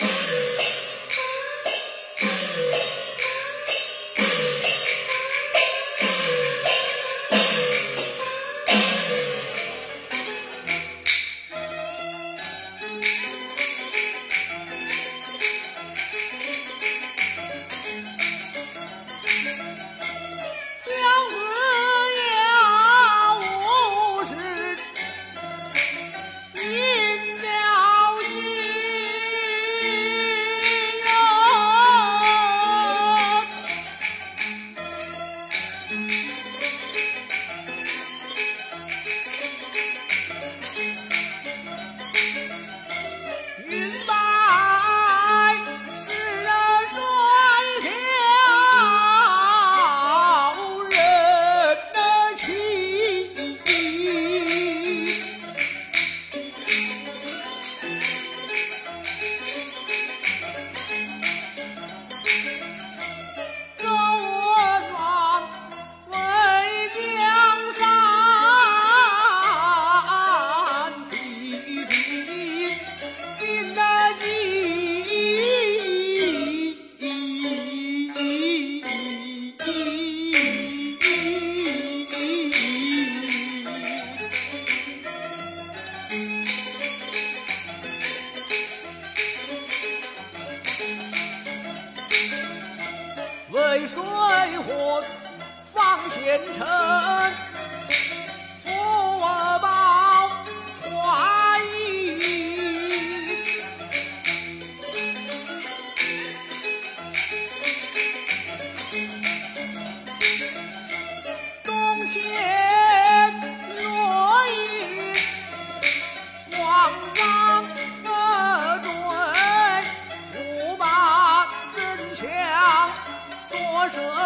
you 为水火方前程，福报化衣。东迁出。